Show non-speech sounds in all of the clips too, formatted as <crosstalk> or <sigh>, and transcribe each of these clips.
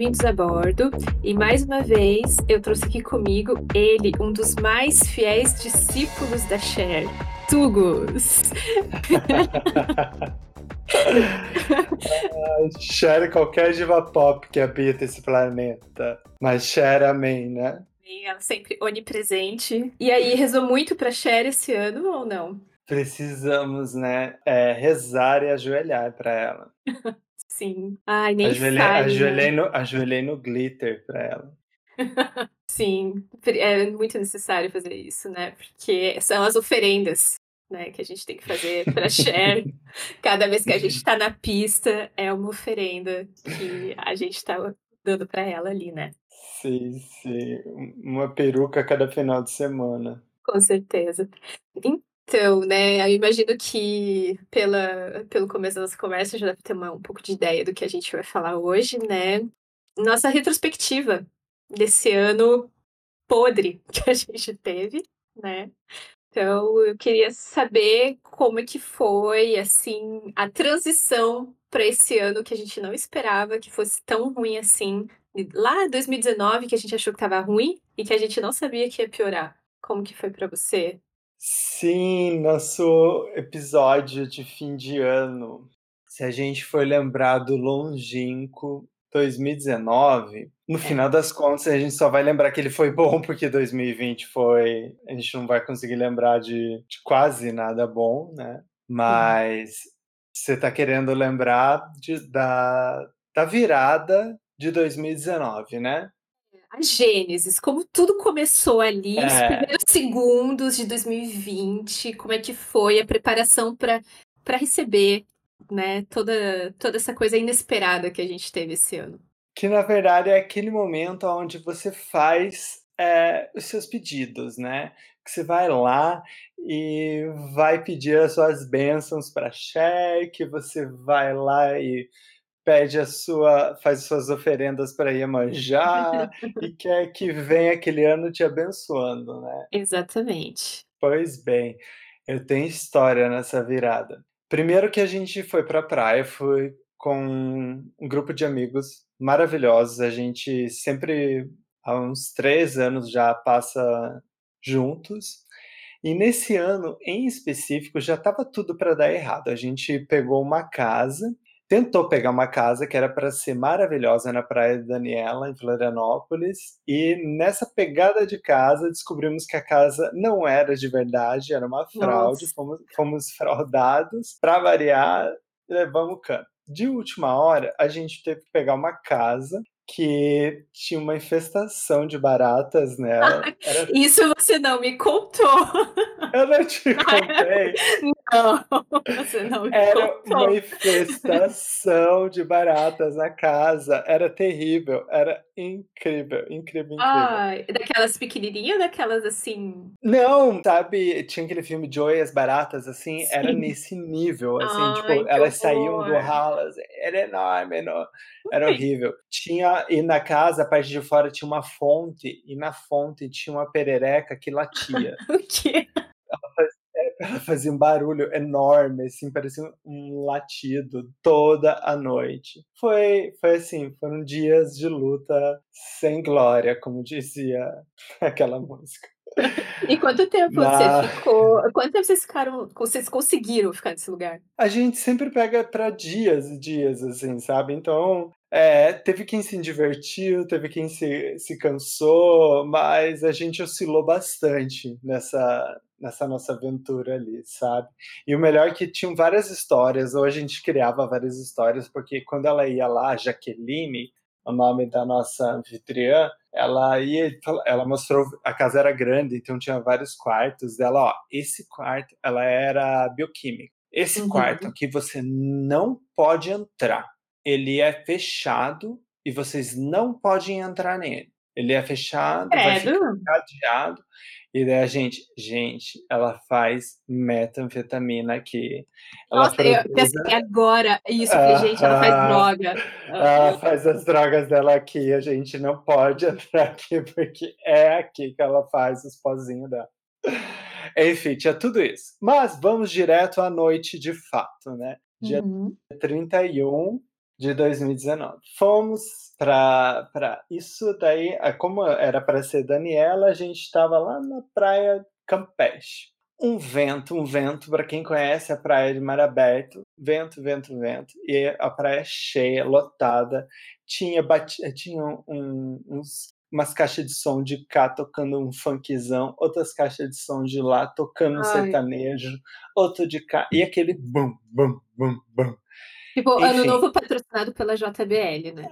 bem-vindos a bordo. E mais uma vez eu trouxe aqui comigo ele, um dos mais fiéis discípulos da Cher, Tugos. <laughs> Cher qualquer diva pop que habita esse planeta. Mas Cher, amém, né? Ela sempre onipresente. E aí, rezou muito pra Cher esse ano ou não? Precisamos, né, é, rezar e ajoelhar para ela. <laughs> Sim. Ai, nem ajoelhei, fale, ajoelhei, né? no, ajoelhei no glitter para ela. <laughs> Sim, é muito necessário fazer isso, né? Porque são as oferendas, né, que a gente tem que fazer para Cher. <laughs> Cada vez que a gente está na pista, é uma oferenda que a gente está dando para ela ali, né? Sim, sim. Uma peruca a cada final de semana. Com certeza. Então, né, eu imagino que pela, pelo começo da nossa conversa já deve ter uma, um pouco de ideia do que a gente vai falar hoje, né? Nossa retrospectiva desse ano podre <laughs> que a gente teve, né? Então, eu queria saber como é que foi, assim, a transição para esse ano que a gente não esperava que fosse tão ruim assim. Lá em 2019, que a gente achou que estava ruim e que a gente não sabia que ia piorar. Como que foi para você? Sim, nosso episódio de fim de ano. Se a gente for lembrar do longínquo 2019, no É. final das contas a gente só vai lembrar que ele foi bom <laughs> porque 2020 foi. A gente não vai conseguir lembrar de, de quase nada bom, né? Mas você tá querendo lembrar de, da, da virada de 2019, né? A Gênesis, como tudo começou ali, os É. primeiros segundos de 2020, como é que foi a preparação para para receber, né, toda toda essa coisa inesperada que a gente teve esse ano. Que na verdade é aquele momento onde você faz é, os seus pedidos, né? Que você vai lá e vai pedir as suas bênçãos para Cher, que você vai lá e pede a sua, faz as suas oferendas para Iemanjá e <laughs> quer que venha aquele ano te abençoando, né? Exatamente. Pois bem, eu tenho história nessa virada. Primeiro que a gente foi pra praia, foi com um grupo de amigos maravilhosos. A gente sempre, há uns três anos já passa juntos. E nesse ano, em específico, já estava tudo para dar errado. A gente pegou uma casa, tentou pegar uma casa que era para ser maravilhosa na Praia de Daniela, em Florianópolis, e nessa pegada de casa descobrimos que a casa não era de verdade, era uma fraude, Nossa. fomos, fomos fraudados, para variar, levamos o cano. De última hora, a gente teve que pegar uma casa que tinha uma infestação de baratas nela. <laughs> Era... Isso você não me contou. Eu não te <laughs> contei. Não, você não me Era contou. uma infestação de baratas na casa. Era terrível. Era incrível, incrível, incrível. Ai, daquelas pequenininhas ou daquelas assim? Não, sabe, tinha aquele filme Joy as Baratas, assim, era Sim. nesse nível, assim, Ai, tipo, elas saíam do horror. ralo, assim, era enorme, era horrível. Tinha, e na casa, a parte de fora, tinha uma fonte, e na fonte tinha uma perereca que latia. <laughs> O quê? Ela fazia um barulho enorme, assim, parecia um latido toda a noite. Foi, foi assim, foram dias de luta sem glória, como dizia <laughs> aquela música. E quanto tempo Mas- você ficou? Quanto tempo vocês ficaram? Vocês conseguiram ficar nesse lugar? A gente sempre pega para dias e dias, assim, sabe? Então, é, teve quem se divertiu, teve quem se, se cansou, mas a gente oscilou bastante nessa, nessa nossa aventura ali, sabe? E o melhor é que tinham várias histórias, ou a gente criava várias histórias, porque quando ela ia lá, a Jaqueline, o nome da nossa anfitriã, ela ia, ela mostrou, a casa era grande, então tinha vários quartos dela, ó, esse quarto, ela era bioquímica. Esse Uhum. quarto aqui você não pode entrar. Ele é fechado e vocês não podem entrar nele. Ele é fechado, vai ficar Credo. cadeado. E daí a gente, gente, ela faz metanfetamina aqui. Ela Nossa, eu produz pensei agora isso, eu falei, gente, ela faz droga. ela faz as drogas dela aqui, a gente não pode <laughs> entrar aqui, porque é aqui que ela faz os pozinhos dela. Enfim, tinha tudo isso. Mas vamos direto à noite de fato, né? Dia Uhum. 31 de 2019. Fomos pra isso daí, ah, como era pra ser Daniela, a gente estava lá na praia Campeche. Um vento, um vento, pra quem conhece a praia de mar aberto, vento, vento, vento, e a praia cheia, lotada, tinha bati tinha um uns umas caixa de som de cá tocando um funkzão, outras caixas de som de lá tocando um sertanejo, outro de cá, e aquele bum, bum, bum, bum. Tipo, Ano Enfim. Novo patrocinado pela JBL, né.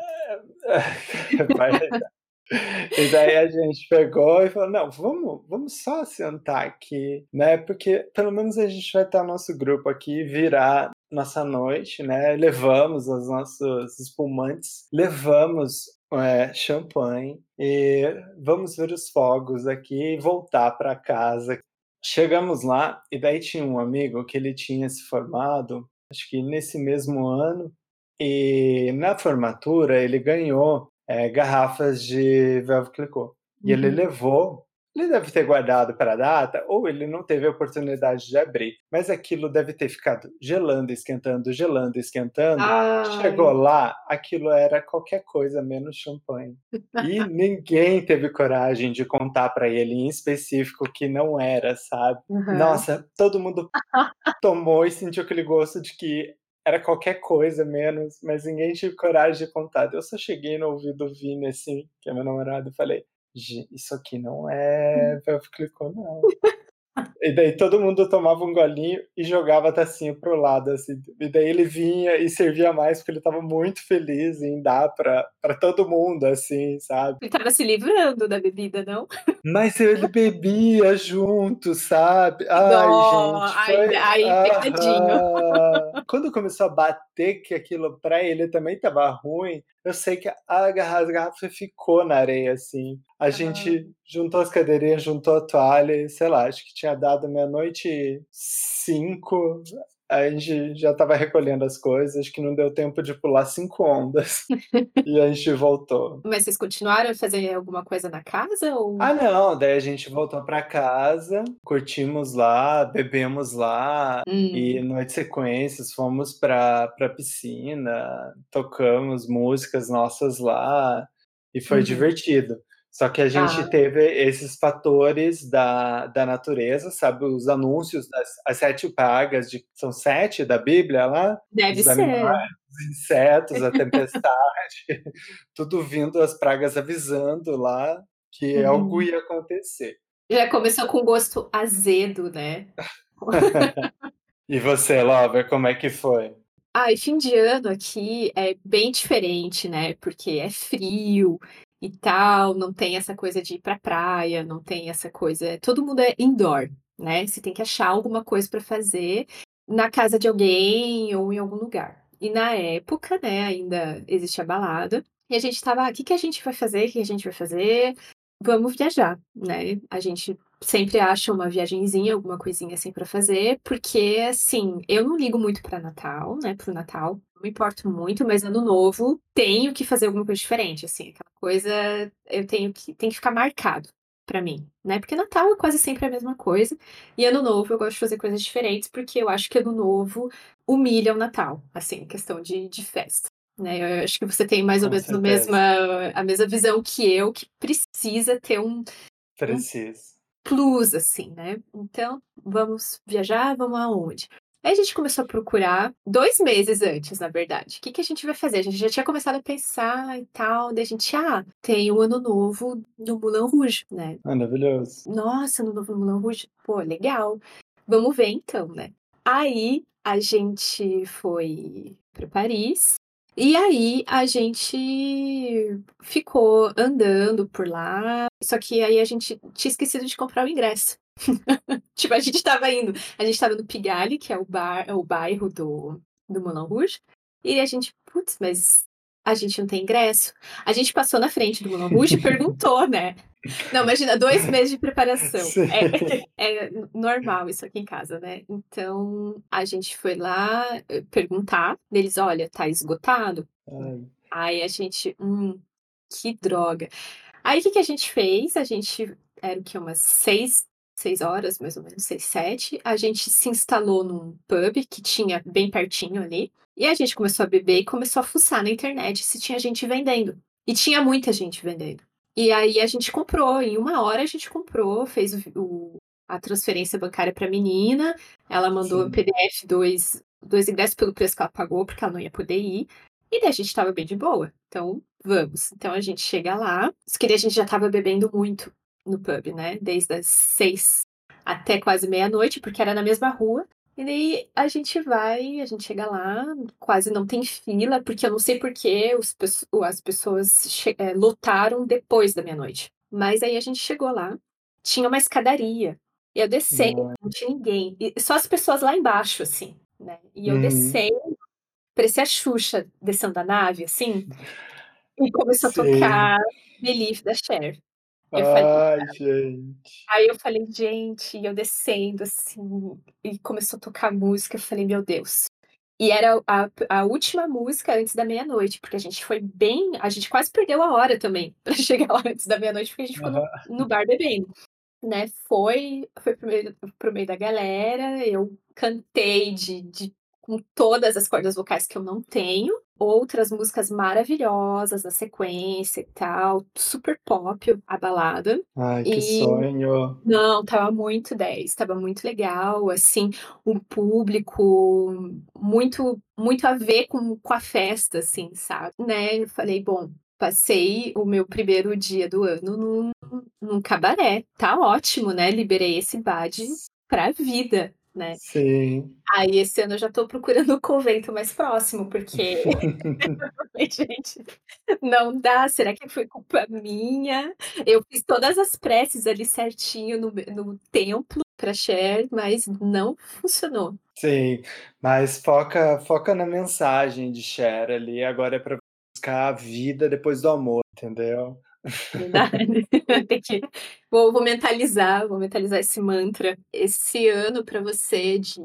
<laughs> E daí a gente pegou e falou: "Não, vamos vamos só sentar aqui, né, porque pelo menos a gente vai estar nosso grupo aqui, virar nossa noite, né". Levamos os nossos espumantes, levamos, eh, champanhe e vamos ver os fogos aqui e voltar pra casa. Chegamos lá e daí tinha um amigo que ele tinha se formado, acho que nesse mesmo ano, e na formatura ele ganhou, eh, garrafas de Veuve Clicquot. E ele Uhum. levou, ele deve ter guardado pra data ou ele não teve a oportunidade de abrir, mas aquilo deve ter ficado gelando, esquentando, gelando, esquentando. Chegou Ai. lá, aquilo era qualquer coisa menos champanhe. E <laughs> ninguém teve coragem de contar pra ele em específico que não era, sabe. Aham. Nossa, todo mundo <laughs> tomou e sentiu aquele gosto de que era qualquer coisa menos, mas ninguém teve coragem de contar. Eu só cheguei no ouvido do Vini, assim, que é meu namorado, e falei: "Gen isso aqui não é Veuve Clicquot não". E daí todo mundo tomava um golinho e jogava a tacinha para o lado, assim, e daí ele vinha e servia mais, porque ele estava muito feliz em dar pra pra todo mundo, assim, sabe. Ele estava se livrando da bebida, não? Mas ele bebia junto, sabe. Ai dó, gente, ai foi ai aham. Quando começou a bater que aquilo pra ele também estava ruim, eu sei que a garra as garrafa ficou na areia, assim. A Ah. gente juntou as cadeirinhas, juntou a toalha sei lá, acho que tinha dado meia-noite 5, a gente já estava recolhendo as coisas, acho que não deu tempo de pular 5 ondas, <laughs> e a gente voltou. Mas vocês continuaram a fazer alguma coisa na casa ou Ah não, daí a gente voltou pra casa, curtimos lá, bebemos lá, e Hum. noite sequências fomos pra pra piscina, tocamos músicas nossas lá, e foi Uhum. divertido. Só que a gente Ah. teve esses fatores da da natureza, sabe, os anúncios das as 7 pragas de são 7 da Bíblia lá? Deve Dos animais, ser. dos insetos, a tempestade, <laughs> tudo vindo as pragas avisando lá que algo Uhum. ia acontecer. Já começou com gosto azedo, né. <laughs> E você, Lover, como é que foi? Ai, fim de ano aqui é bem diferente, né, porque é frio e tal, não tem essa coisa de ir pra praia, não tem essa coisa todo mundo é indoor, né, você tem que achar alguma coisa pra fazer na casa de alguém ou em algum lugar. E na época, né, ainda existe a balada, e a gente estava: "Ah, que que a gente vai fazer, que que a gente vai fazer? Vamos viajar", né. A gente sempre acha uma viagenzinha, alguma coisinha assim pra fazer, porque, assim, eu não ligo muito pra Natal, né, para o Natal, me importo muito, mas Ano Novo tenho que fazer alguma coisa diferente, assim, aquela coisa eu tenho que tem que ficar marcado pra mim, né, porque Natal é quase sempre a mesma coisa, e Ano Novo eu gosto de fazer coisas diferentes, porque eu acho que Ano Novo humilha o Natal, assim, questão de de festa, né. Eu acho que você tem mais ou Com menos o mesma a mesma visão que eu, que precisa ter um um Preciso. plus, assim, né. Então: "Vamos viajar, vamos aonde?". Aí a gente começou a procurar 2 meses antes, na verdade, "Que que a gente vai fazer?". A gente já tinha começado a pensar e tal, daí a gente: "Ah, tem o Ano Novo no Moulin Rouge, né". Maravilhoso. "Nossa, Ano Novo no Moulin Rouge? Pô, legal, vamos ver então, né". Aí a gente foi pra Paris, e aí a gente ficou andando por lá, só que aí a gente tinha esquecido de comprar o ingresso. <laughs> Tipo, a gente estava indo a gente estava no Pigalle, que é o bar é o bairro do do Moulin Rouge, e a gente: "Puts, mas a gente não tem ingresso?". A gente passou na frente do Moulin Rouge e perguntou, né. Não, imagina 2 <laughs> meses de preparação, é <laughs> é normal isso aqui em casa, né. Então a gente foi lá, eh, perguntar, daí eles: "Olha, tá esgotado". Ai. Aí a gente: "Hum, que droga". Aí que que a gente fez? A gente era o quê? Umas 6 6 horas, mais ou menos, 6, 7, a gente se instalou num pub que tinha bem pertinho ali, e a gente começou a beber e começou a fuçar na internet se tinha gente vendendo. E tinha muita gente vendendo. E aí a gente comprou, em 1 hora a gente comprou, fez o o a transferência bancária pra menina, ela mandou Sim. PDF 2, 2 ingressos pelo preço que ela pagou, porque ela não ia poder ir, e daí a gente estava bem de boa, então vamos. Então a gente chega lá, daí a gente já estava bebendo muito no pub, né, desde as 6 até quase meia-noite, porque era na mesma rua, e daí a gente vai, a gente chega lá, quase não tem fila, porque eu não sei por que os as pessoas eh, lotaram depois da meia-noite. Mas aí a gente chegou lá, tinha uma escadaria, eu Nossa. não tinha ninguém, e só as pessoas lá embaixo, assim, né, e eu Uhum. descendo, parecia a Xuxa descendo da nave, assim, e começou a Sei. tocar Believe, da Cher. Eu falei: Ai, gente. Aí eu falei: "Gente", e eu descendo, assim, e começou a tocar música, eu falei: "Meu Deus". E era a a última música antes da meia-noite, porque a gente foi bem a gente quase perdeu a hora também, <laughs> pra chegar lá antes da meia-noite, porque a gente ficou no no bar bebendo, né. Foi foi para o meio para o meio da galera, eu cantei de de com todas as cordas vocais que eu não tenho, outras músicas maravilhosas na sequência e tal, super pop a balada, Ai, que e sonho. não, estava muito 10, estava muito legal, assim, o público muito muito a ver com com a festa, assim, sabe, né. Eu falei: "Bom, passei o meu 1º dia do ano num num cabaré, tá ótimo, né, liberei esse bade pra vida, né". Sim. Aí esse ano eu já tô procurando o convento mais próximo, porque falei: <laughs> <laughs> "Gente, não dá, será que foi culpa minha?". Eu fiz todas as preces ali certinho no me no templo pra Cher, mas não funcionou. Sim, mas foca foca na mensagem de Cher ali, agora é pra buscar a vida depois do amor, entendeu? Verdade, <laughs> tem que vou vou mentalizar, vou mentalizar esse mantra. Esse ano pra você de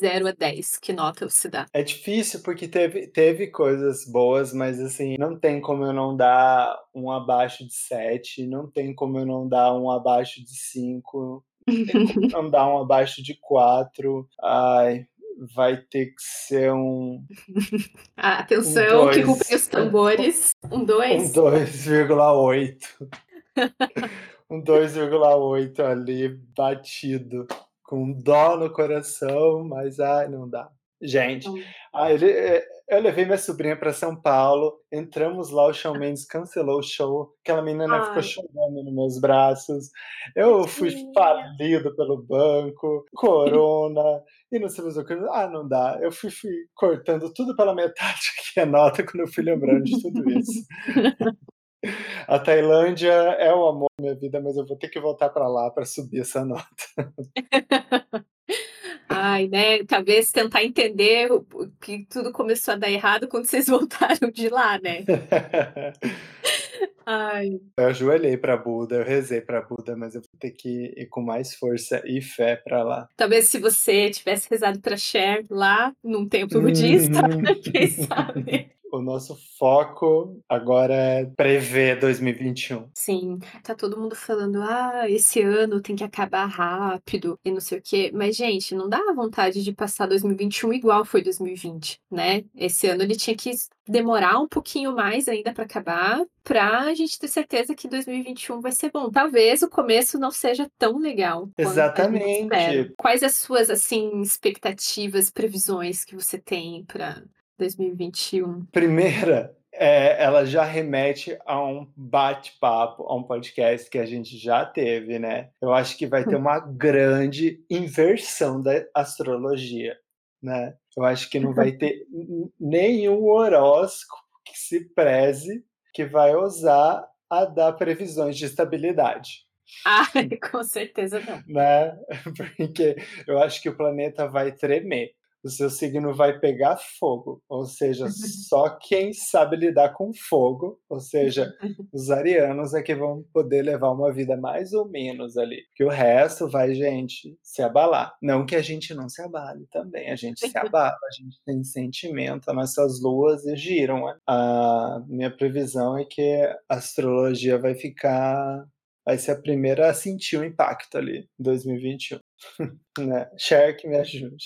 0 a 10, que nota você dá? É difícil, porque teve teve coisas boas, mas, assim, não tem como eu não dar um abaixo de 7, não tem como eu não dar um abaixo de 5, não tem como <laughs> não dar um abaixo de 4. Ai, vai ter que ser um <laughs> um Atenção, que rufem 2, os tambores, um um 2? 2,8. <laughs> Um 2,8 ali, batido, com dó no coração, mas, ai, não dá. Gente, ai, ele eh, eu levei minha sobrinha pra São Paulo, entramos lá, o Shawn Mendes cancelou o show, aquela menina ficou Ai. chorando nos meus braços, eu fui falido pelo banco, corona, e não sei mais o que, ah, não dá, eu fui fui cortando tudo pela metade <laughs> aqui a nota, quando eu fui lembrando de tudo isso. A Tailândia é o amor da minha vida, mas eu vou ter que voltar pra lá pra subir essa nota. <laughs> Ai, né, talvez tentar entender que tudo começou a dar errado quando vocês <laughs> voltaram de lá, né. Ai. Eu ajoelhei pra Buda, eu rezei pra Buda, mas eu vou ter que ir com mais força e fé pra lá. Talvez se você tivesse rezado pra Cher lá, num templo budista, <laughs> Uhum. <laughs> quem sabe. O nosso foco agora é prever 2021. Sim, tá todo mundo falando: "Ah, esse ano tem que acabar rápido e não sei o quê", mas gente, não dá vontade de passar 2021 igual foi 2020, né. Esse ano ele tinha que demorar um pouquinho mais ainda pra acabar, pra gente ter certeza que 2021 vai ser bom. Talvez o começo não seja tão legal a. Exatamente. Quais as suas, assim, expectativas, previsões que você tem pra 2021? Primeira, eh, ela já remete a um bate-papo, a um podcast que a gente já teve, né. Eu acho que vai ter Hum. uma grande inversão da astrologia, né. Eu acho que não vai ter n n nenhum horóscopo que se preze, que vai ousar a dar previsões de estabilidade. Ai, <laughs> com certeza não. Né, <laughs> porque eu acho que o planeta vai tremer, o seu signo vai pegar fogo, ou seja, <laughs> só quem sabe lidar com fogo, ou seja, <laughs> os arianos é que vão poder levar uma vida mais ou menos ali, porque o resto vai, gente, se abalar. Não que a gente não se abale também, a gente se <laughs> abala, a gente tem sentimento, as nossas luas giram. A minha previsão é que a astrologia vai ficar vai ser a primeira a sentir o impacto ali, em 2021, né. Cher que me ajude.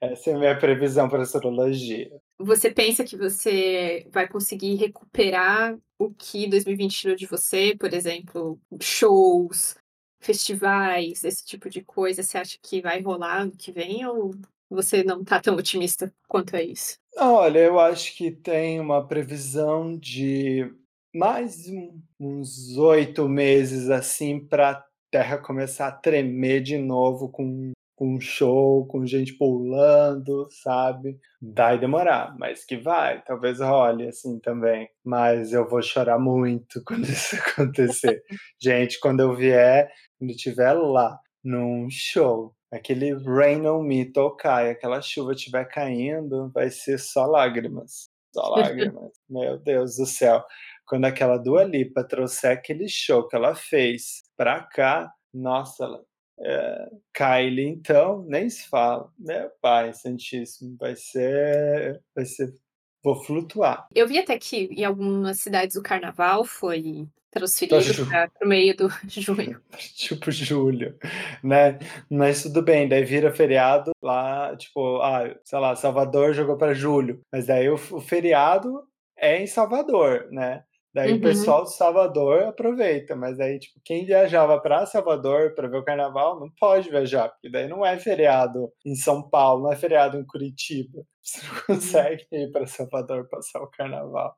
Essa é a minha previsão pra astrologia. Você pensa que você vai conseguir recuperar o que 2020 tirou de você, por exemplo, shows, festivais, esse tipo de coisa, você acha que vai rolar ano que vem ou você não tá tão otimista quanto a isso? Olha, eu acho que tem uma previsão de mais um uns 8 meses, assim, pra terra começar a tremer de novo com com show, com gente pulando, sabe. Vai demorar, mas que vai, talvez role, assim, também. Mas eu vou chorar muito <laughs> quando isso acontecer. Gente, quando eu vier, quando eu estiver lá, num show, aquele Rain on Me tocar e aquela chuva estiver caindo, vai ser só lágrimas, só lágrimas. <laughs> Meu Deus do céu. Quando aquela Dua Lipa trouxer aquele show que ela fez pra cá, nossa, ela eh, Kylie então, nem se fala. Meu pai santíssimo, vai ser vai ser vou flutuar. Eu vi até que em algumas cidades o carnaval foi transferido pra para o meio do <laughs> junho. <laughs> Tipo julho, né. Mas tudo bem, daí vira feriado lá, tipo, ah, sei lá, Salvador jogou pra julho, mas daí o feriado é em Salvador, né. Daí o Uhum. pessoal de Salvador aproveita, mas aí, tipo, quem viajava pra Salvador pra ver o carnaval não pode viajar, porque daí não é feriado em São Paulo, não é feriado em Curitiba. <laughs> Você não Hum. consegue ir pra Salvador passar o carnaval.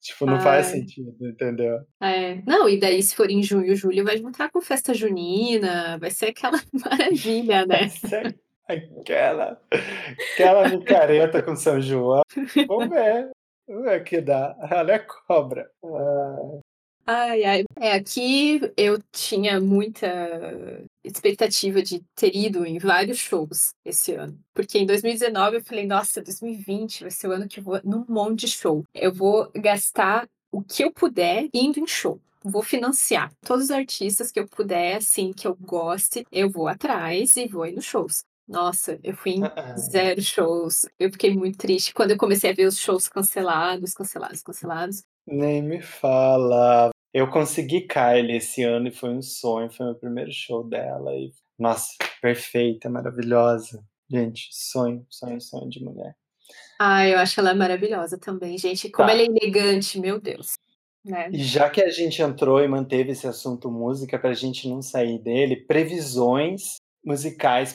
Tipo, não faz Ai. sentido, entendeu? É. Não, e daí se for em junho, julho vai juntar com festa junina, vai ser aquela <laughs> maravilha, Vai né. ser aquela aquela micareta com São João. Vamos ver, o que dá. <laughs> Ralé cobra. Ai. Ai, ai. É, aqui eu tinha muita expectativa de ter ido em vários shows esse ano, porque em 2019 eu falei: "Nossa, 2020 vai ser o ano que eu vou num monte de show. Eu vou gastar o que eu puder indo em show. Vou financiar todos os artistas que eu puder, assim, que eu goste, eu vou atrás e vou ir nos shows". Nossa, eu fui em. <laughs> 0 shows, eu fiquei muito triste quando eu comecei a ver os shows cancelados, cancelados, cancelados. Nem me fala. Eu consegui Kylie esse ano e foi um sonho, foi meu primeiro show dela e nossa, perfeita, maravilhosa. Gente, sonho, sonho, sonho de mulher. Ah, eu acho ela maravilhosa também, gente, como ela é Tá. elegante, meu Deus, né. E já que a gente entrou e manteve esse assunto música, pra gente não sair dele, previsões musicais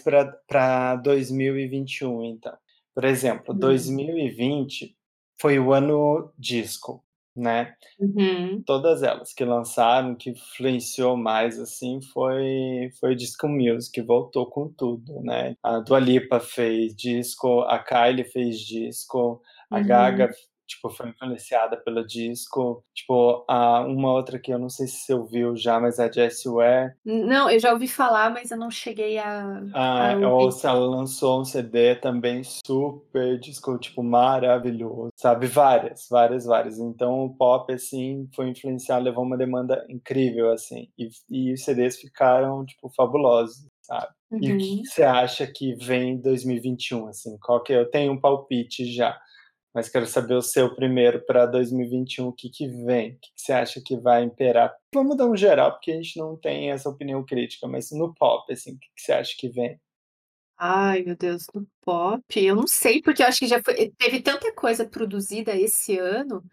pra 2021 então. Por exemplo, Hum. e vinte foi o ano disco, né. Uhum. Todas elas que lançaram, que influenciou mais, assim, foi foi disco music, voltou com tudo, né. A Dua Lipa fez disco, a Kylie fez disco, a Gaga Uhum. f tipo, foi influenciada pela disco, tipo, a uma outra que eu não sei se você ouviu já, mas a Jessie Ware Não, eu já ouvi falar, mas eu não cheguei a a Ah, ou ouvir. se ela lançou um CD também super disco, tipo, maravilhoso, sabe, várias, várias, várias. Então o pop, assim, foi influenciar, levou uma demanda incrível, assim, e e os CDs ficaram, tipo, fabulosos, sabe. E o que que Uhum. você acha que vem em 2021, assim, qual que é eu tenho um palpite já, mas quero saber o seu primeiro pra 2021, o que que vem? O que que você acha que vai imperar? Vamos dar um geral, porque a gente não tem essa opinião crítica, mas no pop, assim, o que que você acha que vem? Ai, meu Deus, no pop, eu não sei, porque eu acho que já foi teve tanta coisa produzida esse ano,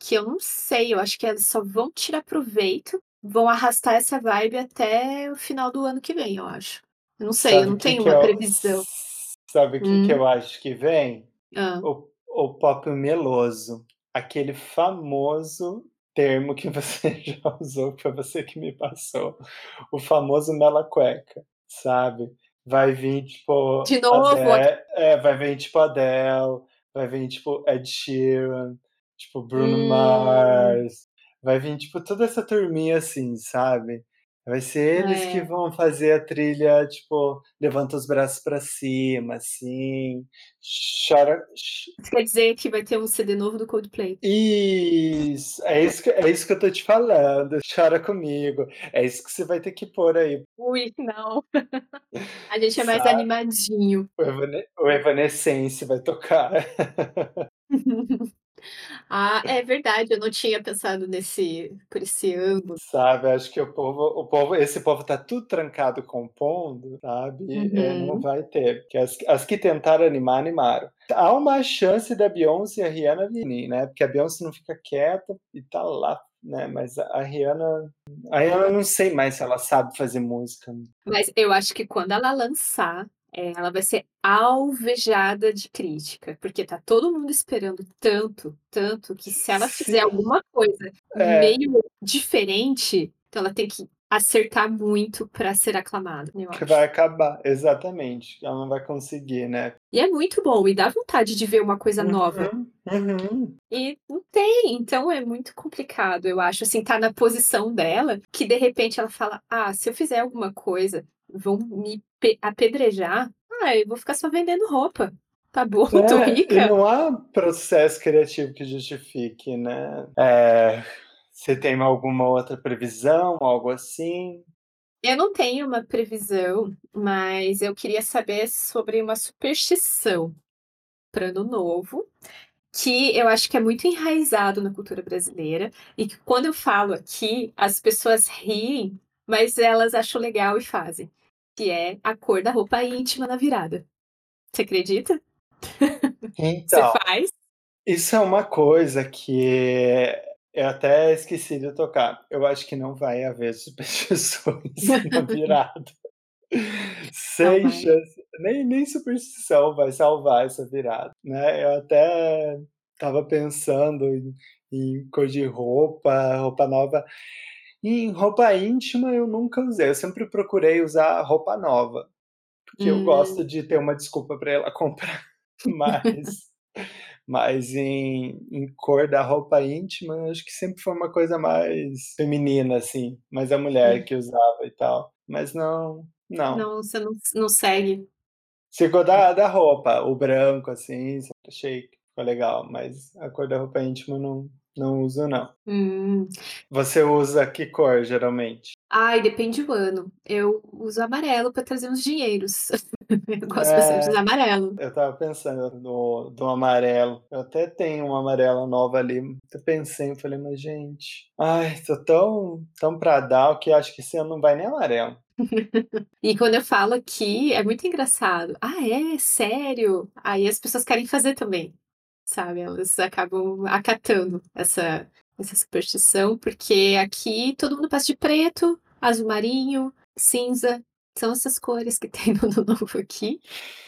que eu não sei, eu acho que elas só vão tirar proveito, vão arrastar essa vibe até o final do ano que vem, eu acho. Eu não sei, eu Sabe não que tenho que uma eu previsão. sabe que que Hum. eu acho que vem? Hã. O o pop meloso, aquele famoso termo que <laughs> você já usou, foi você que me passou, o famoso mela cueca, sabe. Vai vir, tipo, De novo, Ade aque é, vai vir, tipo, Adele, vai vir, tipo, Ed Sheeran, tipo, Bruno Hum. Mars, vai vir, tipo, toda essa turminha, assim, sabe. Vai ser eles que É. vão fazer a trilha, tipo, levanta os braços pra cima, assim, chora ch Isso quer dizer que vai ter um CD novo do Coldplay? Isso, é isso que é isso que eu tô te falando, chora comigo, é isso que você vai ter que pôr aí. Ui, não. <laughs> A gente é mais Sabe. animadinho. O Evane o Evanescence vai tocar. <laughs> Ah, é verdade, eu não tinha pensado nesse por esse ângulo. Sabe, acho que o povo o povo esse povo tá tudo trancado compondo, sabe, eh, não Uhum. vai ter, porque as as que tentaram animar, animaram. Há uma chance da Beyoncé e a Rihanna virem, né, porque a Beyoncé não fica quieta e tá lá, né, mas a a Rihanna a Rihanna eu não sei mais se ela sabe fazer música. Mas eu acho que quando ela lançar, eh, ela vai ser alvejada de crítica, porque tá todo mundo esperando tanto, tanto, que se ela fizer Sim. alguma coisa É. meio diferente, então ela tem que acertar muito pra ser aclamada, Que vai acabar, exatamente, ela não vai conseguir, né. E é muito bom, e dá vontade de ver uma coisa nova. Uhum, uhum. E não tem, então é muito complicado, eu acho, assim, estar na posição dela, que de repente ela fala: "Ah, se eu fizer alguma coisa, vão me pe apedrejar, ah, eu vou ficar só vendendo roupa, tá bom, <laughs> tô É, e rica". não há processo criativo que justifique, né. Eh, você tem alguma outra previsão, algo assim? Eu não tenho uma previsão, mas eu queria saber sobre uma superstição para Ano Novo, que eu acho que é muito enraizado na cultura brasileira, e que quando eu falo aqui, as pessoas riem, mas elas acham legal e fazem, que é a cor da roupa íntima na virada. Você acredita? Você Então, faz? isso é uma coisa que eu até esqueci de tocar, eu acho que não vai haver <laughs> superstições na virada. Sem chance, nem nem superstição vai salvar essa virada, né. Eu até estava pensando em em cor de roupa, roupa nova. Em roupa íntima eu nunca usei, eu sempre procurei usar roupa nova, porque eu gosto Hum. de ter uma desculpa pra ir lá <laughs> comprar, mas mas em em cor da roupa íntima, eu acho que sempre foi uma coisa mais feminina, assim, mais a mulher Hum. que usava e tal, mas não, não. Não, você não não segue. Sigo da da roupa, o branco, assim, sempre achei que ficou legal, mas a cor da roupa íntima não não uso não. Hum. Você usa que cor geralmente? Ai, depende do ano. Eu uso amarelo pra trazer uns dinheiros. <laughs> Eu gosto bastante de É, amarelo. eu estava pensando no do amarelo, eu até tenho uma amarela nova ali, até pensei, eu falei: "Mas gente, ai, tô tão tão pra dar que acho que esse ano não vai nem amarelo". <laughs> E quando eu falo aqui, é muito engraçado. "Ah é? Sério?". Aí as pessoas querem fazer também, sabe, elas acabam acatando essa essa superstição, porque aqui todo mundo veste de preto, azul marinho, cinza, são essas cores que <laughs> tem no Novo aqui,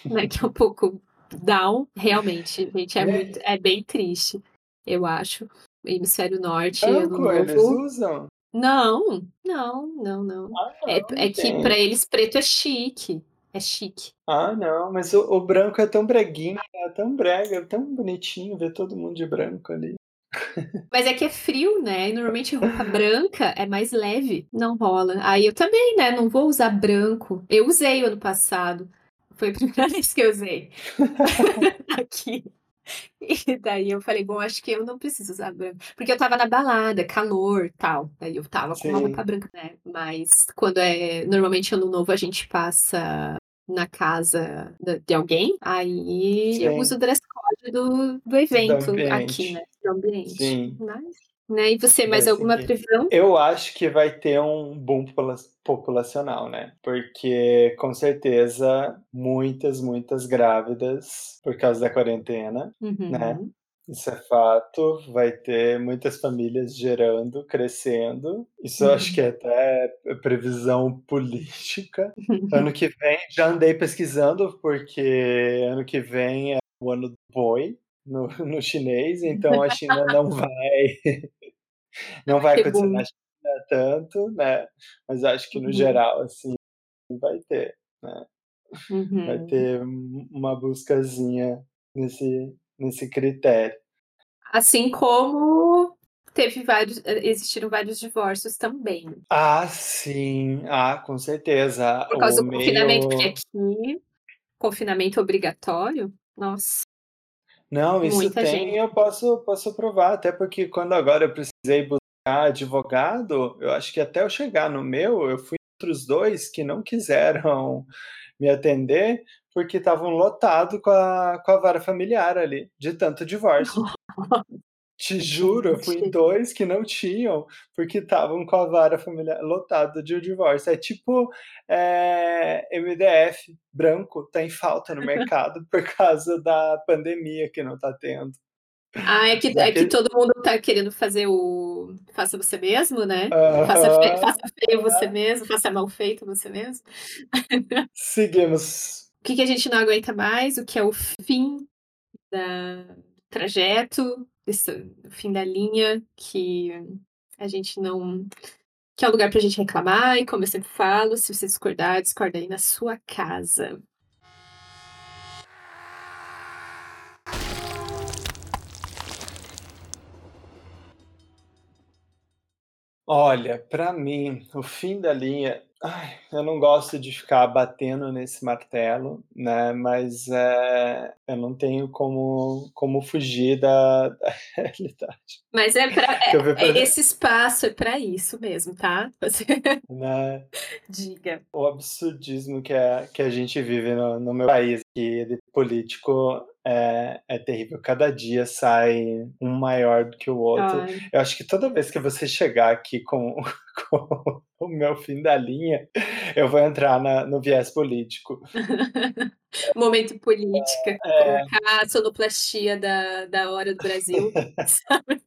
né, que é um pouco down, realmente, gente, é muito É. é bem triste, eu acho. O hemisfério norte, Branco eles Novo usam? não, não, não, não. Ah É não, é que pra gente. eles preto é chique, é chique. Ah não, mas o o branco é tão breguinha, é tão brega, tão bonitinho ver todo mundo de branco ali. <laughs> Mas é que é frio, né, e normalmente roupa branca é mais leve, não rola. Aí eu também, né, não vou usar branco, eu usei ano passado, foi a <laughs> primeira vez que eu usei, <laughs> aqui. E daí eu falei: "Bom, acho que eu não preciso usar branco", porque eu estava na balada, calor, tal, daí eu estava com uma roupa Sim. branca, né, mas quando é normalmente Ano Novo a gente passa na casa de alguém, aí eu uso o Sim. dress code do do Do evento aqui, né, do ambiente. Sim. Mas, né, e você, mais alguma previsão? Eu acho que vai ter um boom popula populacional, né, porque com certeza muitas, muitas grávidas, por causa da quarentena, né, Uhum. Isso é fato, vai ter muitas famílias gerando, crescendo, isso eu acho que é até previsão política. <laughs> Ano que vem já andei pesquisando, porque ano que vem é o ano do boi no no chinês, então a China <laughs> não vai não Vai vai ter acontecer na. China tanto, né, mas acho que no Uhum. geral, assim, vai ter, né. Vai Uhum. ter um uma buscazinha nesse nesse critério. Assim como teve vários e existiram vários divórcios também. Ah sim, ah, com certeza, Por o causa do confinamento, porque aqui, confinamento obrigatório, nossa. Não, isso Muita tem gente. eu posso posso provar, até porque quando agora eu precisei buscar advogado, eu acho que até eu chegar no meu, eu fui outros 2 que não quiseram <laughs> me atender, porque estavam lotado com a com a vara familiar ali, de tanto divórcio. <laughs> Te juro, fui. 2 que não tinham, porque estavam com a vara familiar lotada de divórcio. É tipo, eh, MDF branco tá em falta no mercado <laughs> por causa da pandemia que não tá tendo. Ah, é que é que todo mundo tá querendo fazer o faça você mesmo, né. Faça fe Aham. faça feio você É. mesmo, faça mal feito você mesmo. Seguimos. O que que a gente não aguenta mais, o que é o fim da trajeto, esse fim da linha, que a gente não que é o lugar pra gente reclamar e como eu sempre falo, se você discordar, discorda aí na sua casa. Olha, pra mim, o fim da linha ai, eu não gosto de ficar batendo nesse martelo, né, mas, eh, eu não tenho como como fugir da <laughs> da realidade. Mas é por <laughs> é é esse espaço é pra isso mesmo, tá. Você <laughs> Né. Diga. O absurdismo que é que a gente vive no no meu país, que ele político é é terrível, cada dia sai um maior do que o outro. Ai. Eu acho que toda vez que você chegar aqui com <laughs> com o meu fim da linha, eu vou entrar na no viés político. <laughs> Momento política, É. colocar a sonoplastia da da hora do Brasil, <laughs> sabe.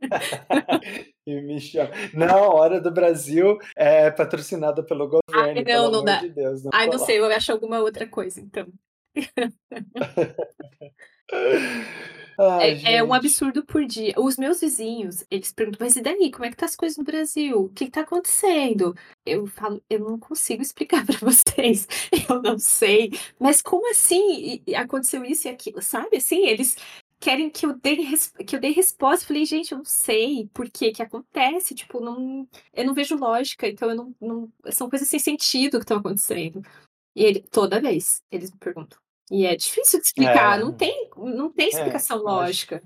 E me chama não, a hora do Brasil é patrocinada pelo Ai, governo, pelo não, não dá. de Deus, não Ai, não sei, eu acho alguma outra coisa então. <laughs> Ai, É é um absurdo por dia. Os meus vizinhos, eles perguntam: "Mas e daí, como é que tá as coisas no Brasil? O que que tá acontecendo?". Eu falo: "Eu não consigo explicar <laughs> pra vocês, eu não sei, mas como assim, e aconteceu isso e aquilo?". Sabe, assim, eles querem que eu dê que eu dê resposta, eu falei: "Gente, eu não sei por que que acontece, tipo, não eu não vejo lógica, então eu não não são coisas sem sentido que estão acontecendo". E ele toda vez, eles me perguntam. E é difícil de explicar, não É. tem não tem É, explicação acho lógica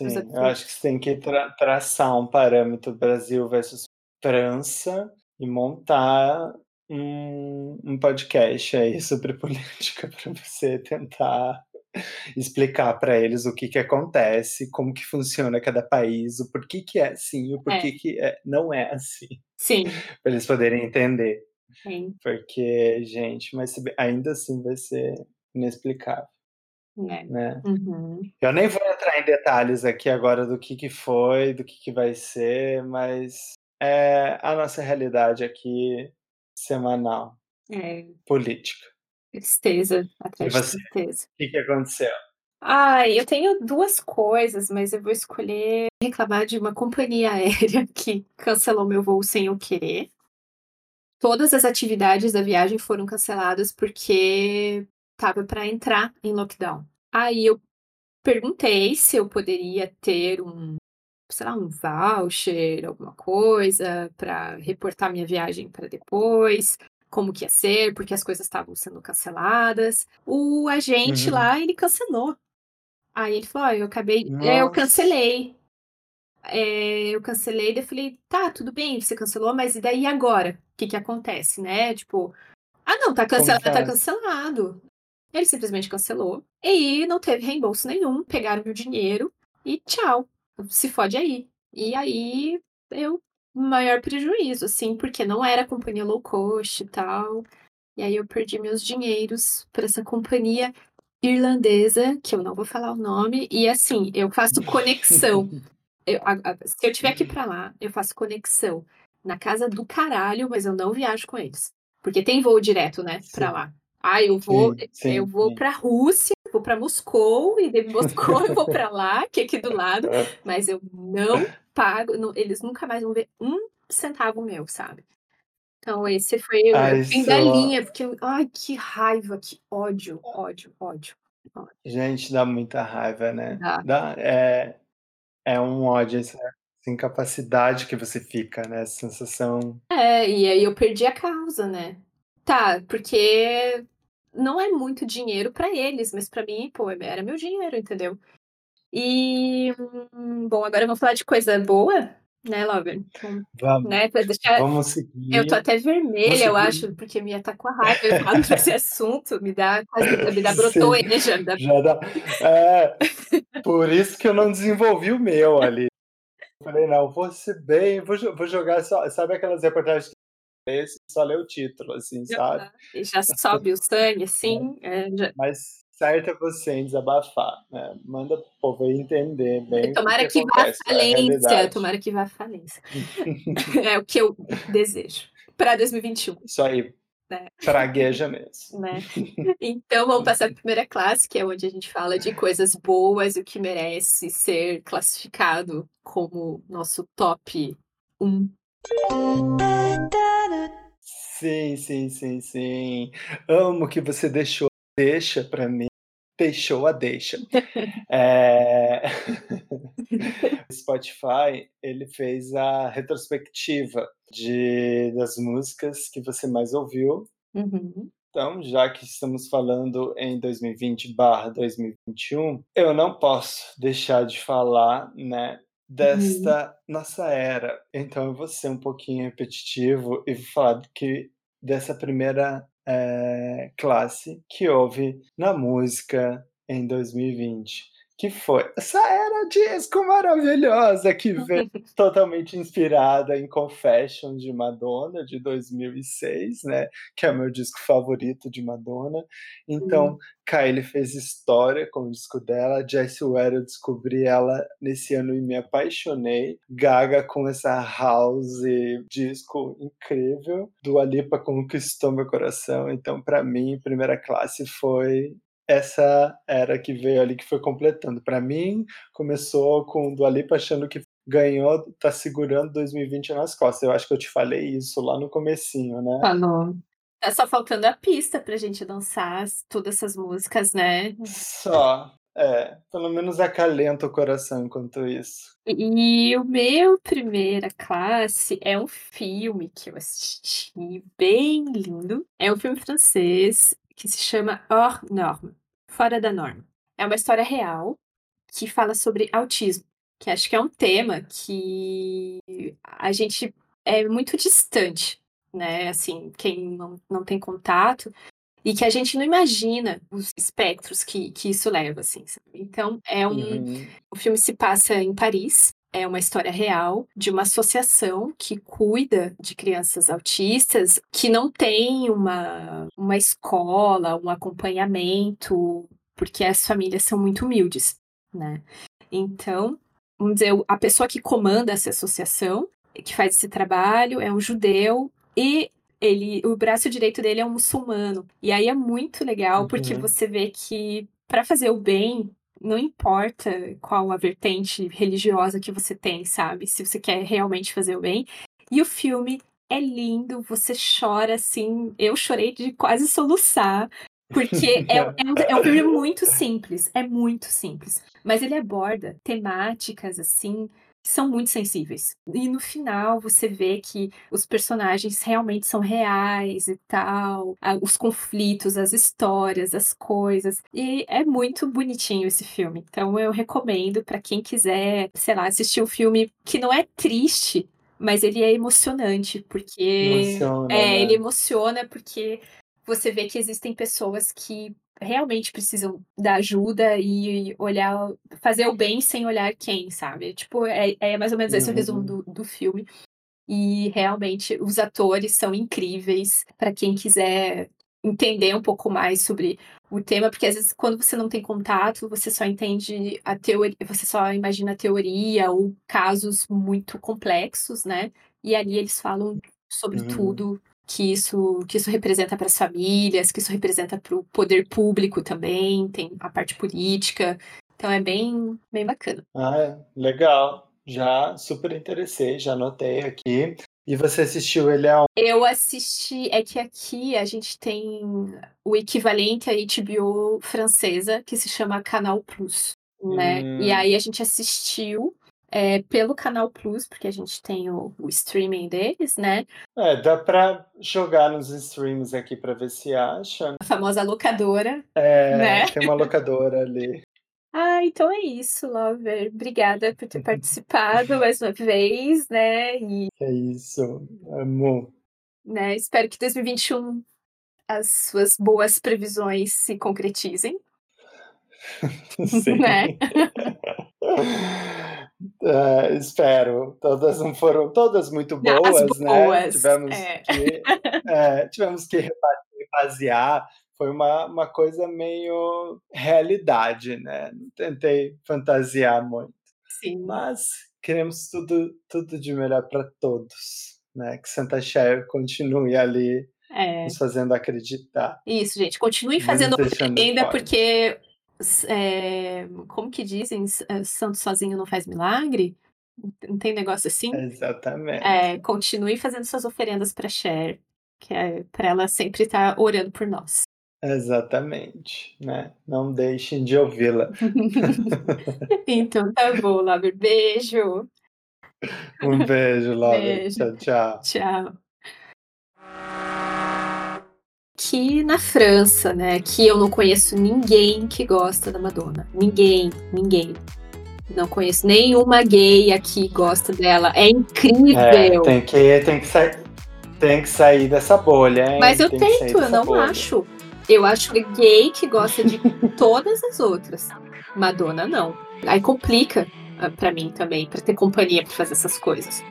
para os sim, eu acho que você tem que tra traçar um parâmetro Brasil versus França e montar um um podcast aí <laughs> sobre política pra você tentar explicar pra eles o que que acontece, como que funciona cada país, o porquê que é assim, o porquê É. que, eh, não é assim, Sim. <laughs> pra eles poderem entender. Sim. Porque, gente, mas ainda assim vai ser inexplicável, É. né. Uhum. Eu nem vou entrar em detalhes aqui agora do que que foi, do que que vai ser, mas é a nossa realidade aqui semanal, É. política. Tristeza, atrás de tristeza. Que que aconteceu? Ai, eu tenho 2 coisas, mas eu vou escolher reclamar de uma companhia <laughs> aérea que cancelou meu voo sem eu querer. Todas as atividades da viagem foram canceladas, porque estava pra entrar em lockdown. Aí eu perguntei se eu poderia ter um, sei lá, um voucher, alguma coisa, pra reportar minha viagem pra depois, como que ia ser, porque as coisas estavam sendo canceladas. O agente Uhum. lá, ele cancelou. Aí ele falou: "Ó, eu acabei" é, eu Nossa. cancelei. Eh, eu cancelei, daí eu falei: "Tá, tudo bem, você cancelou, mas e daí agora? Que que acontece, né, tipo" "Ah não, tá Como cancelado, tá cancelado". Ele simplesmente cancelou, e não teve reembolso nenhum, pegaram meu dinheiro e tchau, se fode aí. E aí eu maior prejuízo, assim, porque não era companhia low cost e tal, e aí eu perdi meus dinheiros pra essa companhia irlandesa, que eu não vou falar o nome, e assim, eu faço conexão. <laughs> Eu a a se eu tiver que ir pra lá, eu faço conexão na casa do caralho, mas eu não viajo com eles, porque tem voo direto, né, pra Sim. lá. Ah, eu vou Sim, eu sim, vou sim. pra Rússia, vou pra Moscou e de Moscou eu vou pra lá, que é aqui do lado, <laughs> mas eu não pago, não eles nunca mais vão ver um centavo meu, sabe. Então esse foi Ah, o fim da linha, porque eu ai, que raiva, que ódio, ódio, ódio, ódio. Gente, dá muita raiva, né. Dá. Dá, é é um ódio, essa incapacidade que você fica, né, essa sensação É, e aí eu perdi a causa, né. Tá, porque não é muito dinheiro pra eles, mas pra mim, pô, era meu dinheiro, entendeu. E, bom, agora vamos falar de coisa boa, né, Lover, então, Vamos, né, deixar vamos eu tô seguir, até vermelha, eu seguir. acho, porque me atacou a raiva eu falando desse assunto, me dá quase me dá <laughs> brotoeja, me dá já dá é, por isso que eu não desenvolvi o meu ali. Falei: "Não, vou ser bem, vou vou jogar só" sabe aquelas reportagens que só lê o título, assim, sabe. E já sobe o sangue, assim, eh, <laughs> já Mas certo é você em desabafar, né, manda para o povo entender bem o que que Tomara que vá à é a falência, tomara que vá à falência. <laughs> É o que eu desejo pra 2021. Isso aí, Né. pragueja mesmo. Né. <laughs> Então vamos passar para primeira classe, que é onde a gente fala de coisas boas, o que merece ser classificado como nosso top 1. Sim, sim, sim, sim. Amo que você deixou deixa pra mim, deixou a deixa. O <laughs> <laughs> Spotify, ele fez a retrospectiva de das músicas que você mais ouviu. Uhum. Então, já que estamos falando em 2020/2021, eu não posso deixar de falar, né, Uhum. desta nossa era. Então eu vou ser um pouquinho repetitivo e vou falar que dessa primeira, eh, classe que houve na música em 2020, que foi essa era disco maravilhosa que <laughs> veio totalmente inspirada em Confessions de Madonna, de 2006, né, que é o meu disco favorito de Madonna. Então. Kylie fez história com o disco dela, Jessie Ware eu descobri ela nesse ano e me apaixonei, Gaga com essa house disco incrível, Dua Lipa conquistou meu coração, então pra mim primeira classe foi essa era que veio ali, que foi completando. Pra mim, começou com Dua Lipa achando que ganhou, tá segurando 2020 nas costas, eu acho que eu te falei isso lá no comecinho, né. Falou. Tá só faltando a pista pra gente dançar as todas essas músicas, né. Só. É, pelo menos acalenta o coração enquanto isso. E o meu primeira classe é um filme que eu assisti, bem lindo, é um filme francês que se chama Hors Normes, Fora da Norma. É uma história real, que fala sobre autismo, que acho que é um tema que a gente é muito distante, né, assim, quem não não tem contato, e que a gente não imagina os espectros que que isso leva, assim, sabe. Então é um Uhum. o filme se passa em Paris, é uma história real de uma associação que cuida de crianças autistas, que não tem uma uma escola, um acompanhamento, porque as famílias são muito humildes, né. Então, vamos dizer, a pessoa que comanda essa associação, que faz esse trabalho, é um judeu e ele o braço direito dele é um muçulmano. E aí é muito legal, porque Uhum. você vê que pra fazer o bem, não importa qual a vertente religiosa que você tem, sabe, se você quer realmente fazer o bem. E o filme é lindo, você chora, assim, eu chorei de quase soluçar, porque <laughs> é um é um é um filme muito simples, é muito simples, mas ele aborda temáticas, assim, que são muito sensíveis. E no final você vê que os personagens realmente são reais e tal, os conflitos, as histórias, as coisas, e é muito bonitinho esse filme. Então eu recomendo pra quem quiser, sei lá, assistir um filme que não é triste, mas ele é emocionante, porque Emociona, é, ele né. emociona, porque você vê que existem pessoas que realmente precisam da ajuda e olhar fazer o bem sem olhar quem, sabe. Tipo, é é mais ou menos esse o resumo Uhum. do do filme. E realmente os atores são incríveis, pra quem quiser entender um pouco mais sobre o tema, porque às vezes quando você não tem contato, você só entende a teori você só imagina a teoria ou casos muito complexos, né. E ali eles falam sobre Uhum. tudo que isso que isso representa para as famílias, que isso representa para o poder público também, tem a parte política, então é bem bem bacana. Ah, é, legal. Já super interessei, já anotei aqui. E você assistiu ele aon Eu assisti é que aqui a gente tem o equivalente à HBO francesa, que se chama Canal Plus, né. E Hum. aí a gente assistiu, eh, pelo Canal Plus, porque a gente tem o o streaming deles, né. É, dá pra jogar nos streams aqui pra ver se acha. A famosa locadora, É, né. tem uma locadora ali. <laughs> Ah, então é isso, Lover. Obrigada por ter participado <laughs> mais uma vez, né, e Que isso, amo. Né, espero que 2021 as suas boas previsões se concretizem. <laughs> Sim. Né. É, espero. Todas não foram todas muito As boas, né, boas, tivemos é. que é, tivemos que refa refasear, foi uma uma coisa meio realidade, né, não tentei fantasiar muito. Sim. Mas queremos tudo tudo de melhor pra todos, né, que Santa Cher continue ali, nos É. fazendo acreditar. Isso gente, continue nos fazendo fora. porque eh, como que dizem? Eh, santo sozinho não faz milagre? Não tem negócio assim? É, Exatamente. continue fazendo suas oferendas pra Cher, que é pra ela sempre estar orando por nós. Exatamente, né, não deixem de ouvi-la. <laughs> Então tá bom, Lauber, beijo. Um beijo. <laughs> Beijo, Tchau, tchau. tchau. Que na França, né, que eu não conheço ninguém que gosta da Madonna, ninguém, ninguém. Não conheço nenhuma gay aqui que gosta dela, é É, incrível. tem que tem que sair tem que sair dessa bolha, Mas hein, eu tem tento, eu não bolha. acho. Eu acho gay que gosta de todas as outras, Madonna não. Aí complica, hã, pra mim também, pra ter companhia pra fazer essas coisas.